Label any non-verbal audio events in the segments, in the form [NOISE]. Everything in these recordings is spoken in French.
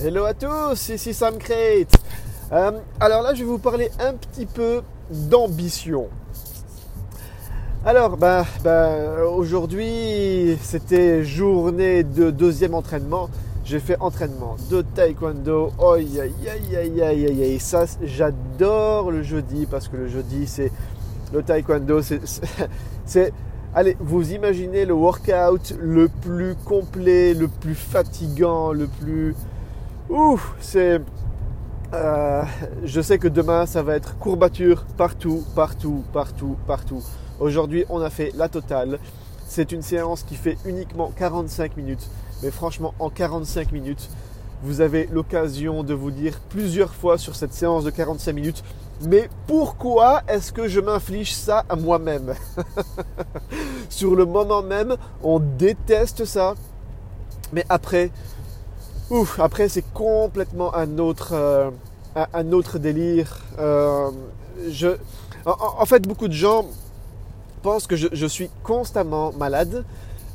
Hello à tous, ici Sam Crate. Euh, alors là, je vais vous parler un petit peu d'ambition. Alors, bah, bah, aujourd'hui, c'était journée de deuxième entraînement. J'ai fait entraînement de taekwondo. Aïe, aïe, aïe, aïe, aïe, aïe. Ça, j'adore le jeudi parce que le jeudi, c'est le taekwondo. C'est, allez, vous imaginez le workout le plus complet, le plus fatigant, le plus. Ouf, c'est. Euh, je sais que demain, ça va être courbature partout, partout, partout, partout. Aujourd'hui, on a fait la totale. C'est une séance qui fait uniquement 45 minutes. Mais franchement, en 45 minutes, vous avez l'occasion de vous dire plusieurs fois sur cette séance de 45 minutes, mais pourquoi est-ce que je m'inflige ça à moi-même? [LAUGHS] Sur le moment même, on déteste ça. Mais après, ouf, après c'est complètement un autre, euh, un, autre délire. Euh, en, fait, beaucoup de gens pensent que je, suis constamment malade.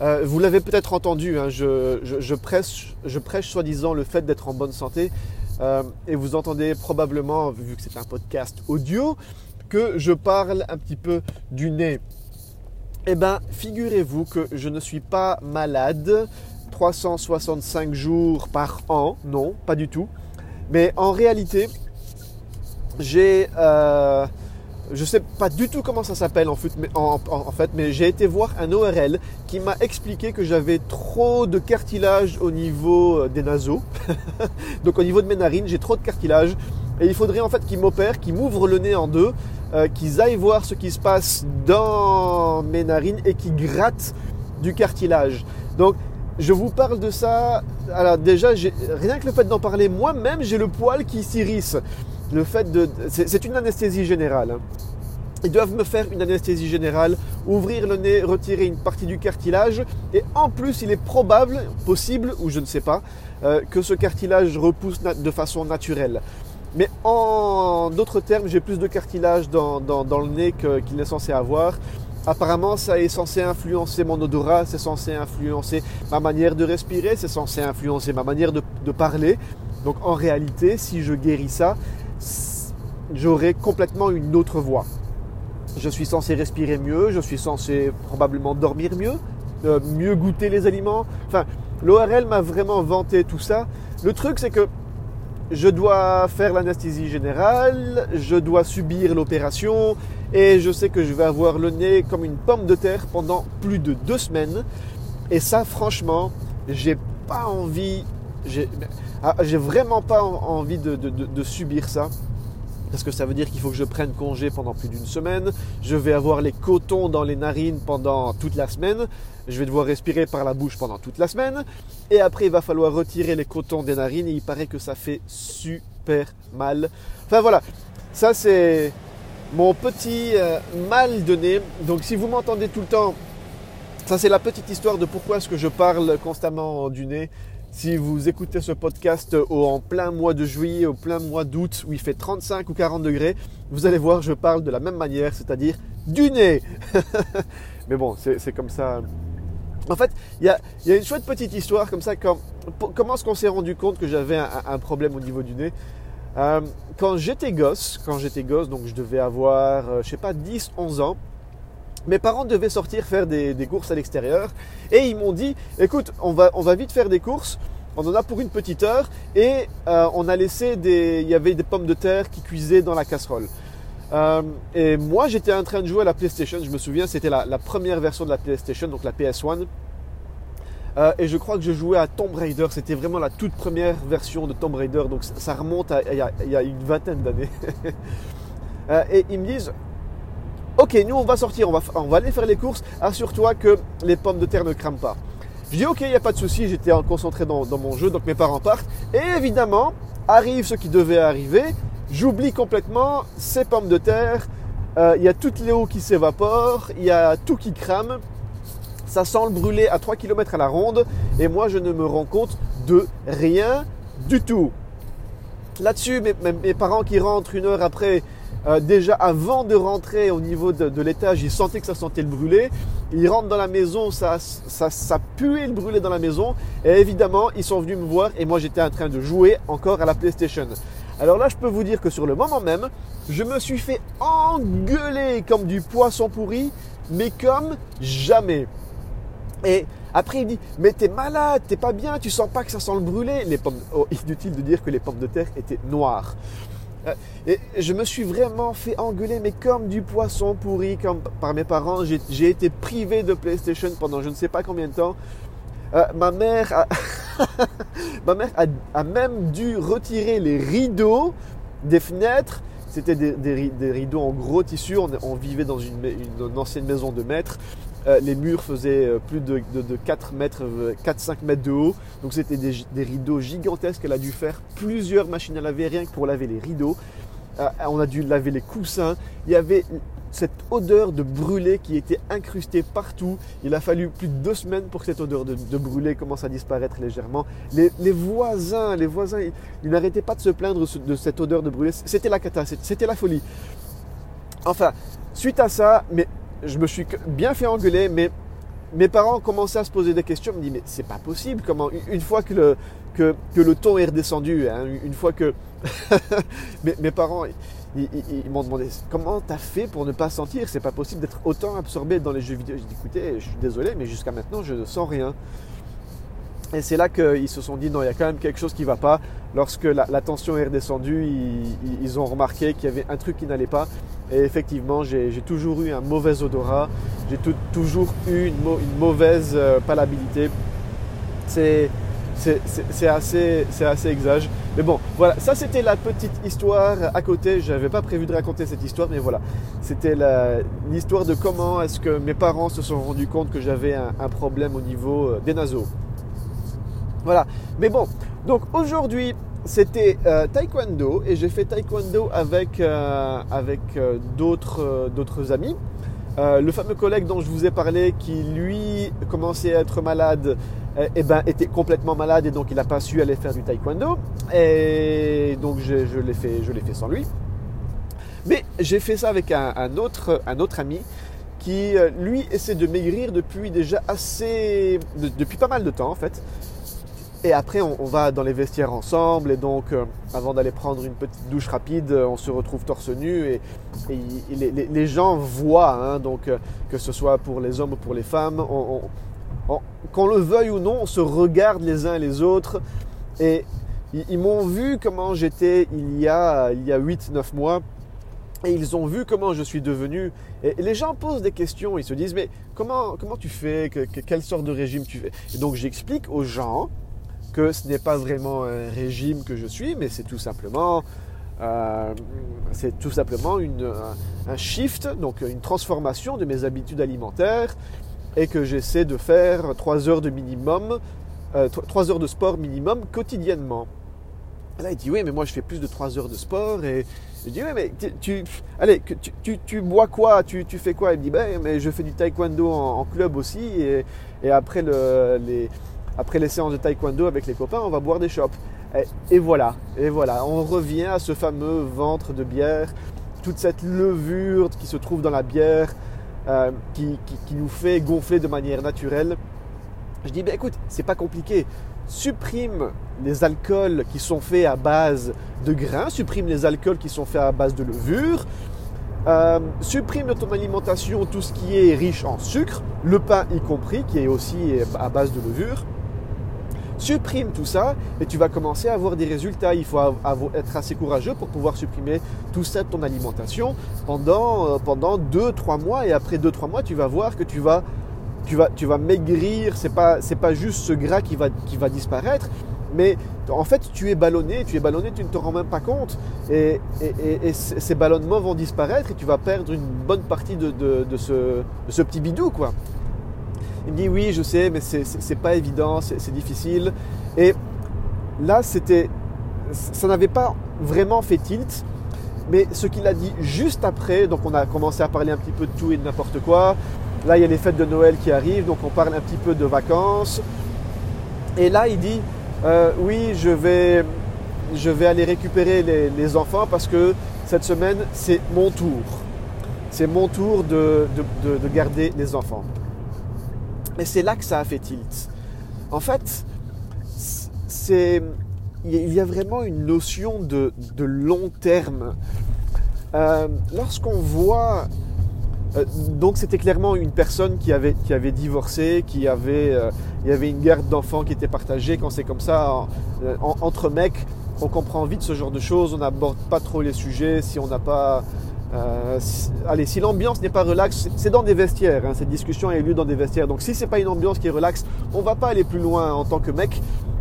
Euh, vous l'avez peut-être entendu, hein, je, prêche, je prêche soi-disant le fait d'être en bonne santé. Et vous entendez probablement, vu que c'est un podcast audio, que je parle un petit peu du nez. Eh bien, figurez-vous que je ne suis pas malade 365 jours par an, non, pas du tout. Mais en réalité, j'ai euh, je sais pas du tout comment ça s'appelle en fait, mais, en, fait, mais j'ai été voir un ORL qui m'a expliqué que j'avais trop de cartilage au niveau euh, des naseaux. [LAUGHS] Donc au niveau de mes narines, j'ai trop de cartilage. Et il faudrait en fait qu'ils m'opèrent, qu'ils m'ouvrent le nez en deux, euh, qu'ils aillent voir ce qui se passe dans mes narines et qu'ils grattent du cartilage. Donc je vous parle de ça. Alors déjà, rien que le fait d'en parler moi-même, j'ai le poil qui s'irrisse. C'est une anesthésie générale. Hein. Ils doivent me faire une anesthésie générale, ouvrir le nez, retirer une partie du cartilage. Et en plus, il est probable, possible, ou je ne sais pas, euh, que ce cartilage repousse de façon naturelle. Mais en d'autres termes, j'ai plus de cartilage dans, le nez qu'il est censé avoir. Apparemment, ça est censé influencer mon odorat, c'est censé influencer ma manière de respirer, c'est censé influencer ma manière de, parler. Donc en réalité, si je guéris ça, j'aurai complètement une autre voix. Je suis censé respirer mieux, je suis censé probablement dormir mieux, euh, mieux goûter les aliments. Enfin, l'ORL m'a vraiment vanté tout ça. Le truc, c'est que je dois faire l'anesthésie générale, je dois subir l'opération et je sais que je vais avoir le nez comme une pomme de terre pendant plus de deux semaines. Et ça, franchement, j'ai pas envie ah, j'ai vraiment pas envie de, subir ça. Parce que ça veut dire qu'il faut que je prenne congé pendant plus d'une semaine. Je vais avoir les cotons dans les narines pendant toute la semaine. Je vais devoir respirer par la bouche pendant toute la semaine. Et après, il va falloir retirer les cotons des narines. Et il paraît que ça fait super mal. Enfin voilà, ça c'est mon petit euh, mal de nez. Donc si vous m'entendez tout le temps, ça c'est la petite histoire de pourquoi est-ce que je parle constamment du nez. Si vous écoutez ce podcast en plein mois de juillet, au plein mois d'août, où il fait 35 ou 40 degrés, vous allez voir, je parle de la même manière, c'est-à-dire du nez. [LAUGHS] Mais bon, c'est comme ça. En fait, il y a, une chouette petite histoire comme ça. comment est-ce qu'on s'est rendu compte que j'avais un, problème au niveau du nez? Euh, Quand j'étais gosse, quand j'étais gosse, donc je devais avoir, euh, je sais pas, 10, 11 ans, mes parents devaient sortir faire des, courses à l'extérieur et ils m'ont dit écoute, on va, vite faire des courses. On en a pour une petite heure et euh, on a laissé des. Il y avait des pommes de terre qui cuisaient dans la casserole. Euh, et moi, j'étais en train de jouer à la PlayStation. Je me souviens, c'était la, première version de la PlayStation, donc la PS1. Euh, et je crois que je jouais à Tomb Raider. C'était vraiment la toute première version de Tomb Raider. Donc ça, remonte à il y, a, une vingtaine d'années. [LAUGHS] et ils me disent Ok, nous on va sortir, on va, on va aller faire les courses, assure-toi que les pommes de terre ne crament pas. Je dis ok, il n'y a pas de souci, j'étais concentré dans, mon jeu, donc mes parents partent. Et évidemment, arrive ce qui devait arriver, j'oublie complètement ces pommes de terre, euh, il y a toute l'eau qui s'évapore, il y a tout qui crame, ça sent le brûler à 3 km à la ronde, et moi je ne me rends compte de rien du tout. Là-dessus, mes parents qui rentrent une heure après euh, déjà avant de rentrer au niveau de, l'étage, ils sentaient que ça sentait le brûler. Ils rentrent dans la maison, ça, ça, ça puait le brûlé dans la maison. Et évidemment, ils sont venus me voir et moi j'étais en train de jouer encore à la PlayStation. Alors là, je peux vous dire que sur le moment même, je me suis fait engueuler comme du poisson pourri, mais comme jamais. Et après, il dit, mais t'es malade, t'es pas bien, tu sens pas que ça sent le brûlé. Les pommes, oh, inutile de dire que les pommes de terre étaient noires. Euh, et je me suis vraiment fait engueuler, mais comme du poisson pourri, comme par mes parents. J'ai été privé de PlayStation pendant je ne sais pas combien de temps. Euh, ma mère, a, [LAUGHS] ma mère a, même dû retirer les rideaux des fenêtres. C'était des, rideaux en gros tissu. On, vivait dans une, une, ancienne maison de maître. Euh, les murs faisaient euh, plus de, 4 mètres, 4-5 euh, mètres de haut. Donc c'était des, rideaux gigantesques. Elle a dû faire plusieurs machines à laver rien que pour laver les rideaux. on a dû laver les coussins. Il y avait cette odeur de brûlé qui était incrustée partout. Il a fallu plus de deux semaines pour que cette odeur de, brûlé commence à disparaître légèrement. Les, voisins, les voisins, ils, n'arrêtaient pas de se plaindre de cette odeur de brûlé. C'était la cata, c'était la folie. Enfin, suite à ça, mais je me suis bien fait engueuler, mais mes parents commencé à se poser des questions. Me disent, mais c'est pas possible. Comment, une fois que le, ton est redescendu, hein, une fois que [LAUGHS] mes, parents, m'ont demandé, comment t'as fait pour ne pas sentir C'est pas possible d'être autant absorbé dans les jeux vidéo? J'ai dit, écoutez, je suis désolé, mais jusqu'à maintenant, je ne sens rien. Et c'est là qu'ils se sont dit, non, il y a quand même quelque chose qui ne va pas. Lorsque la, tension est redescendue, ils, ont remarqué qu'il y avait un truc qui n'allait pas. Et effectivement, j'ai toujours eu un mauvais odorat, j'ai toujours eu une, mauvaise euh, palabilité. C'est assez, assez exage. Mais bon, voilà, ça c'était la petite histoire à côté. Je n'avais pas prévu de raconter cette histoire, mais voilà. C'était l'histoire de comment est-ce que mes parents se sont rendus compte que j'avais un, un, problème au niveau euh, des naseaux. Voilà. Mais bon, donc aujourd'hui, c'était euh, taekwondo et j'ai fait taekwondo avec, euh, avec euh, d'autres, amis. le fameux collègue dont je vous ai parlé qui lui commençait à être malade eh ben, était complètement malade et donc il n'a pas su aller faire du taekwondo et donc je, je l'ai fait, sans lui. Mais j'ai fait ça avec un, autre, un autre ami qui lui essaie de maigrir depuis déjà assez depuis pas mal de temps en fait et après, on, va dans les vestiaires ensemble. Et donc, euh, avant d'aller prendre une petite douche rapide, on se retrouve torse nu. Et, les, gens voient, hein, donc, euh, que ce soit pour les hommes ou pour les femmes, qu'on le veuille ou non, on se regarde les uns les autres. Et ils, m'ont vu comment j'étais il y a, il y a 8-9 mois. Et ils ont vu comment je suis devenu. Et les gens posent des questions. Ils se disent, mais comment, comment tu fais que, Quelle sorte de régime tu fais? Et donc j'explique aux gens que ce n'est pas vraiment un régime que je suis, mais c'est tout simplement, euh, tout simplement une, un shift, donc une transformation de mes habitudes alimentaires, et que j'essaie de faire 3 heures de minimum, euh, 3 heures de sport minimum quotidiennement. Là, il dit oui, mais moi je fais plus de 3 heures de sport et je dis oui, mais tu, allez, tu, tu, bois quoi? Tu, fais quoi? Il me dit ben, mais je fais du taekwondo en, club aussi et, et après le, les, après les séances de taekwondo avec les copains, on va boire des chopes. Et, voilà, et voilà, on revient à ce fameux ventre de bière, toute cette levure qui se trouve dans la bière, euh, qui, nous fait gonfler de manière naturelle. Je dis, ben écoute, c'est pas compliqué. Supprime les alcools qui sont faits à base de grains, supprime les alcools qui sont faits à base de levure, euh, supprime de ton alimentation tout ce qui est riche en sucre, le pain y compris, qui est aussi à base de levure. Supprime tout ça et tu vas commencer à avoir des résultats. Il faut être assez courageux pour pouvoir supprimer tout ça de ton alimentation pendant, euh, pendant 2-3 mois. Et après 2-3 mois, tu vas voir que tu vas, tu vas, tu vas maigrir. Ce n'est pas, pas juste ce gras qui va, qui va disparaître. Mais en fait, tu es ballonné, tu es ballonné, tu ne te rends même pas compte. Et, ces ballonnements vont disparaître et tu vas perdre une bonne partie de, ce, de ce petit bidou, quoi. Il me dit oui, je sais, mais c'est pas évident, c'est difficile. Et là, c'était, ça n'avait pas vraiment fait tilt. Mais ce qu'il a dit juste après, donc on a commencé à parler un petit peu de tout et de n'importe quoi. Là, il y a les fêtes de Noël qui arrivent, donc on parle un petit peu de vacances. Et là, il dit euh, oui, je vais, je vais aller récupérer les, enfants parce que cette semaine, c'est mon tour. C'est mon tour de, de garder les enfants. Mais c'est là que ça a fait tilt. En fait, il y a vraiment une notion de, long terme. Euh, lorsqu'on voit euh, donc c'était clairement une personne qui avait, qui avait divorcé, qui avait, euh, il y avait une garde d'enfants qui était partagée. Quand c'est comme ça, entre mecs, on comprend vite ce genre de choses, on n'aborde pas trop les sujets si on n'a pas... allez, si l'ambiance n'est pas relaxe, c'est dans des vestiaires, hein, cette discussion a eu lieu dans des vestiaires. Donc si c'est pas une ambiance qui est relaxe, on va pas aller plus loin en tant que mec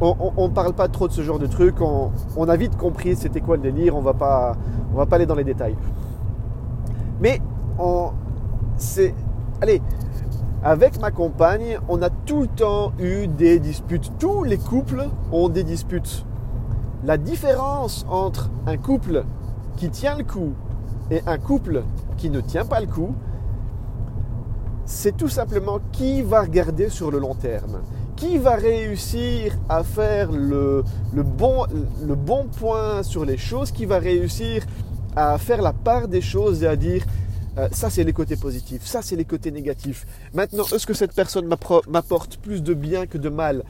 on ne parle pas trop de ce genre de trucs. On, a vite compris c'était quoi le délire. On va pas, on va pas aller dans les détails. Mais c'est, allez, avec ma compagne, on a tout le temps eu des disputes. Tous les couples ont des disputes. La différence entre un couple qui tient le coup et un couple qui ne tient pas le coup, c'est tout simplement qui va regarder sur le long terme qui va réussir à faire le, bon, point sur les choses, qui va réussir à faire la part des choses et à dire euh, ça c'est les côtés positifs, ça c'est les côtés négatifs. Maintenant, est-ce que cette personne m'apporte plus de bien que de mal?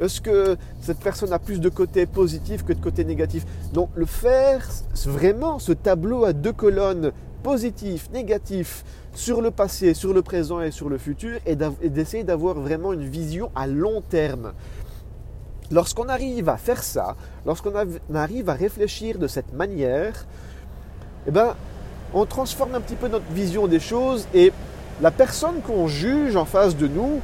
Est-ce que cette personne a plus de côtés positifs que de côtés négatifs Donc le faire vraiment ce tableau à deux colonnes positif, négatif, sur le passé, sur le présent et sur le futur, et d'essayer d'avoir vraiment une vision à long terme. Lorsqu'on arrive à faire ça, lorsqu'on arrive à réfléchir de cette manière, eh ben, on transforme un petit peu notre vision des choses et la personne qu'on juge en face de nous,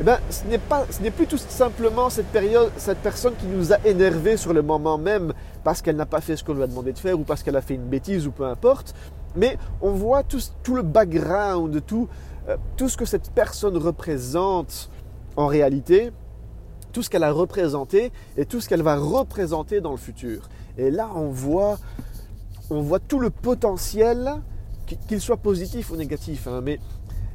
eh ben, ce n'est pas, ce n'est plus tout simplement cette période, cette personne qui nous a énervé sur le moment même parce qu'elle n'a pas fait ce qu'on lui a demandé de faire ou parce qu'elle a fait une bêtise ou peu importe, mais on voit tout, le background, tout, euh, tout ce que cette personne représente en réalité, tout ce qu'elle a représenté et tout ce qu'elle va représenter dans le futur. Et là, on voit, on voit tout le potentiel, qu'il soit positif ou négatif. Hein, mais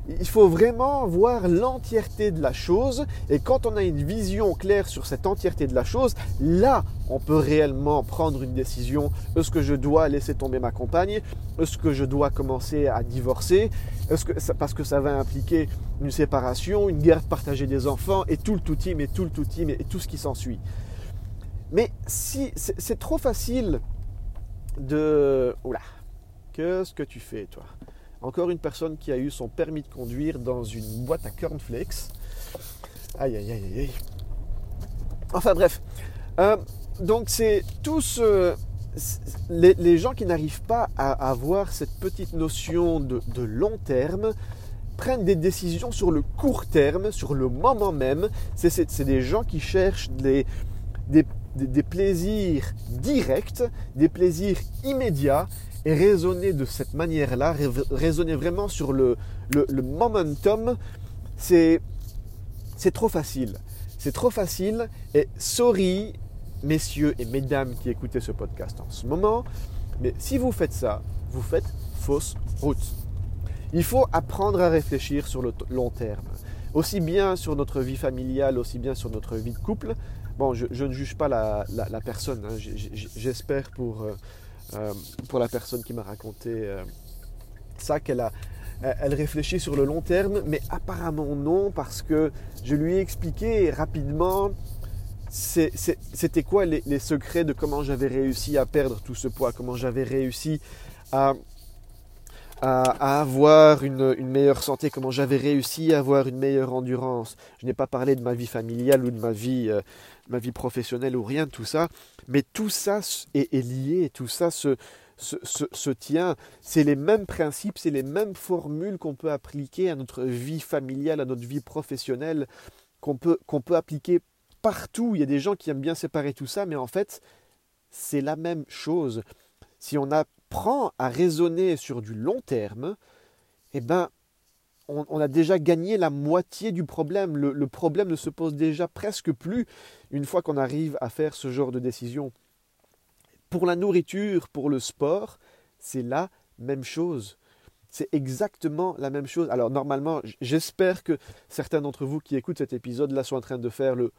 il faut vraiment voir l'entièreté de la chose et quand on a une vision claire sur cette entièreté de la chose, là, on peut réellement prendre une décision. Est-ce que je dois laisser tomber ma compagne? Est-ce que je dois commencer à divorcer? Parce que ça va impliquer une séparation, une guerre partagée des enfants et tout le tout team et tout le tout team et tout ce qui s'ensuit. Mais si c'est trop facile de oula, qu'est-ce que tu fais toi? Encore une personne qui a eu son permis de conduire dans une boîte à cornflakes. Aïe, aïe, aïe, aïe. Enfin bref. Euh, donc c'est tous les, gens qui n'arrivent pas à avoir cette petite notion de, long terme prennent des décisions sur le court terme, sur le moment même. C'est des gens qui cherchent des, des plaisirs directs, des plaisirs immédiats et raisonner de cette manière-là, raisonner vraiment sur le, le, momentum, c'est, trop facile. C'est trop facile et sorry, messieurs et mesdames qui écoutez ce podcast en ce moment, mais si vous faites ça, vous faites fausse route. Il faut apprendre à réfléchir sur le long terme, aussi bien sur notre vie familiale, aussi bien sur notre vie de couple. Bon, je, ne juge pas la, la, personne, hein. j'espère pour, euh, euh, pour la personne qui m'a raconté euh, ça, qu'elle a, elle réfléchit sur le long terme, mais apparemment non, parce que je lui ai expliqué rapidement c'était quoi les, secrets de comment j'avais réussi à perdre tout ce poids, comment j'avais réussi à, à, avoir une, meilleure santé, comment j'avais réussi à avoir une meilleure endurance. Je n'ai pas parlé de ma vie familiale ou de ma vie, euh, ma vie professionnelle ou rien de tout ça, mais tout ça est, lié, tout ça se, se, tient. C'est les mêmes principes, c'est les mêmes formules qu'on peut appliquer à notre vie familiale, à notre vie professionnelle, qu'on peut, qu'on peut appliquer partout. Il y a des gens qui aiment bien séparer tout ça, mais en fait, c'est la même chose. Si on apprend à raisonner sur du long terme, eh ben, on, a déjà gagné la moitié du problème. Le, problème ne se pose déjà presque plus une fois qu'on arrive à faire ce genre de décision. Pour la nourriture, pour le sport, c'est la même chose. C'est exactement la même chose. Alors normalement, j'espère que certains d'entre vous qui écoutent cet épisode-là sont en train de faire le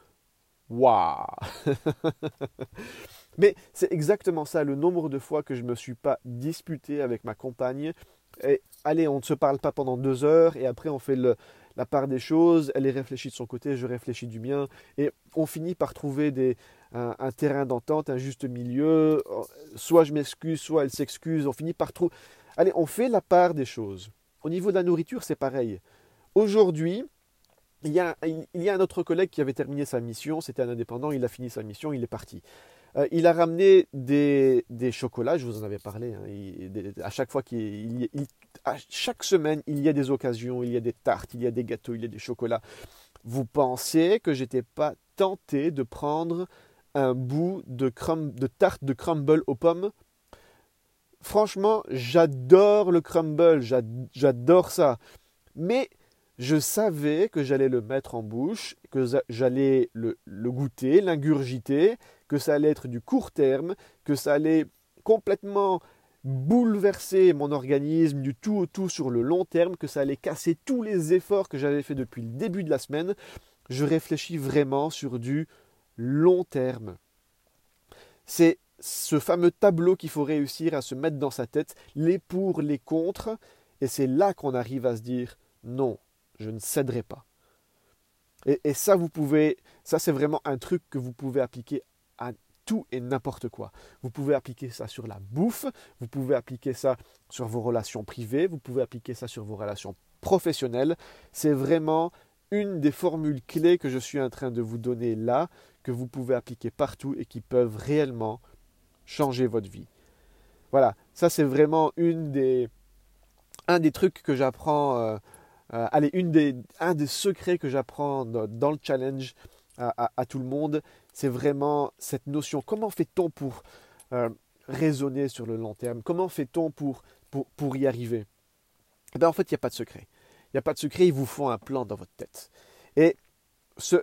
Waouh [LAUGHS] Mais c'est exactement ça, le nombre de fois que je ne me suis pas disputé avec ma compagne. Et allez, on ne se parle pas pendant deux heures et après on fait la part des choses, elle est réfléchie de son côté, je réfléchis du mien, et on finit par trouver un, terrain d'entente, un juste milieu. Soit je m'excuse, soit elle s'excuse, on finit par trouver. Allez, on fait la part des choses. Au niveau de la nourriture, c'est pareil. Aujourd'hui, il y a un autre collègue qui avait terminé sa mission, c'était un indépendant, il a fini sa mission, il est parti. Euh, il a ramené des, chocolats, je vous en avais parlé. Hein, à chaque fois qu'il, à chaque semaine, il y a des occasions, il y a des tartes, il y a des gâteaux, il y a des chocolats. Vous pensez que j'étais pas tenté de prendre un bout de, de tarte de crumble aux pommes? Franchement, j'adore le crumble, j'adore ça. Mais je savais que j'allais le mettre en bouche, que j'allais le, goûter, l'ingurgiter, que ça allait être du court terme, que ça allait complètement bouleverser mon organisme du tout au tout sur le long terme, que ça allait casser tous les efforts que j'avais fait depuis le début de la semaine. Je réfléchis vraiment sur du long terme. C'est ce fameux tableau qu'il faut réussir à se mettre dans sa tête, les pour, les contre, et c'est là qu'on arrive à se dire non, je ne céderai pas. Et, ça, vous pouvez, ça c'est vraiment un truc que vous pouvez appliquer à tout et n'importe quoi. Vous pouvez appliquer ça sur la bouffe, vous pouvez appliquer ça sur vos relations privées, vous pouvez appliquer ça sur vos relations professionnelles. C'est vraiment une des formules clés que je suis en train de vous donner là, que vous pouvez appliquer partout et qui peuvent réellement changer votre vie. Voilà, ça c'est vraiment une des, un des trucs que j'apprends. Euh, euh, allez, une des, un des secrets que j'apprends dans, le challenge à, tout le monde, c'est vraiment cette notion. Comment fait-on pour euh, raisonner sur le long terme? Comment fait-on pour, pour, pour, y arriver? Eh bien, En fait, il n'y a pas de secret. Il n'y a pas de secret, ils vous font un plan dans votre tête. Et ce,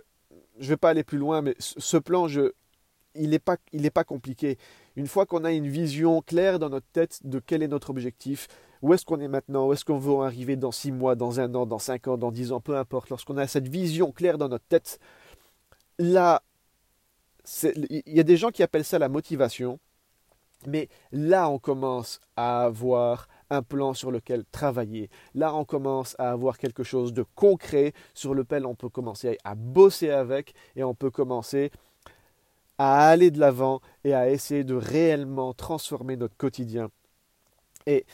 je ne vais pas aller plus loin, mais ce plan, il n'est pas, pas compliqué. Une fois qu'on a une vision claire dans notre tête de quel est notre objectif, où est-ce qu'on est maintenant? Où est-ce qu'on veut arriver dans six mois, dans un an, dans cinq ans, dans dix ans, peu importe. Lorsqu'on a cette vision claire dans notre tête, là, il y a des gens qui appellent ça la motivation, mais là, on commence à avoir un plan sur lequel travailler. Là, on commence à avoir quelque chose de concret sur lequel on peut commencer à bosser avec et on peut commencer à aller de l'avant et à essayer de réellement transformer notre quotidien. Et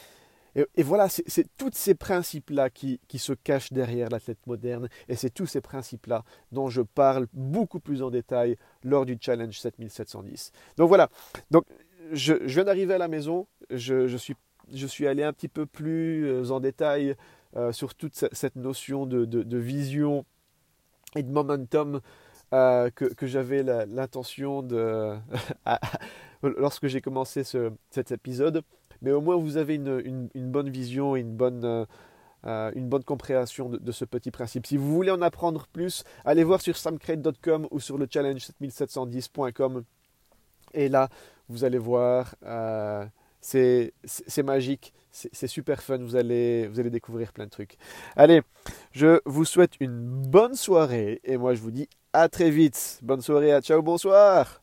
et, voilà, c'est tous ces principes-là qui, se cachent derrière l'athlète moderne, et c'est tous ces principes-là dont je parle beaucoup plus en détail lors du Challenge 7710. Donc voilà, donc je, viens d'arriver à la maison, je, suis, je, suis, allé un petit peu plus euh, en détail euh, sur toute cette notion de, vision et de momentum euh, que, j'avais l'intention de... [LAUGHS] lorsque j'ai commencé cet épisode mais au moins vous avez une, bonne vision une bonne, euh, euh, une bonne compréhension de, ce petit principe. Si vous voulez en apprendre plus, allez voir sur samcrate.com ou sur le challenge7710.com. Et là, vous allez voir, euh, c'est magique, c'est super fun, vous allez, découvrir plein de trucs. Allez, je vous souhaite une bonne soirée et moi je vous dis à très vite. Bonne soirée, ciao, bonsoir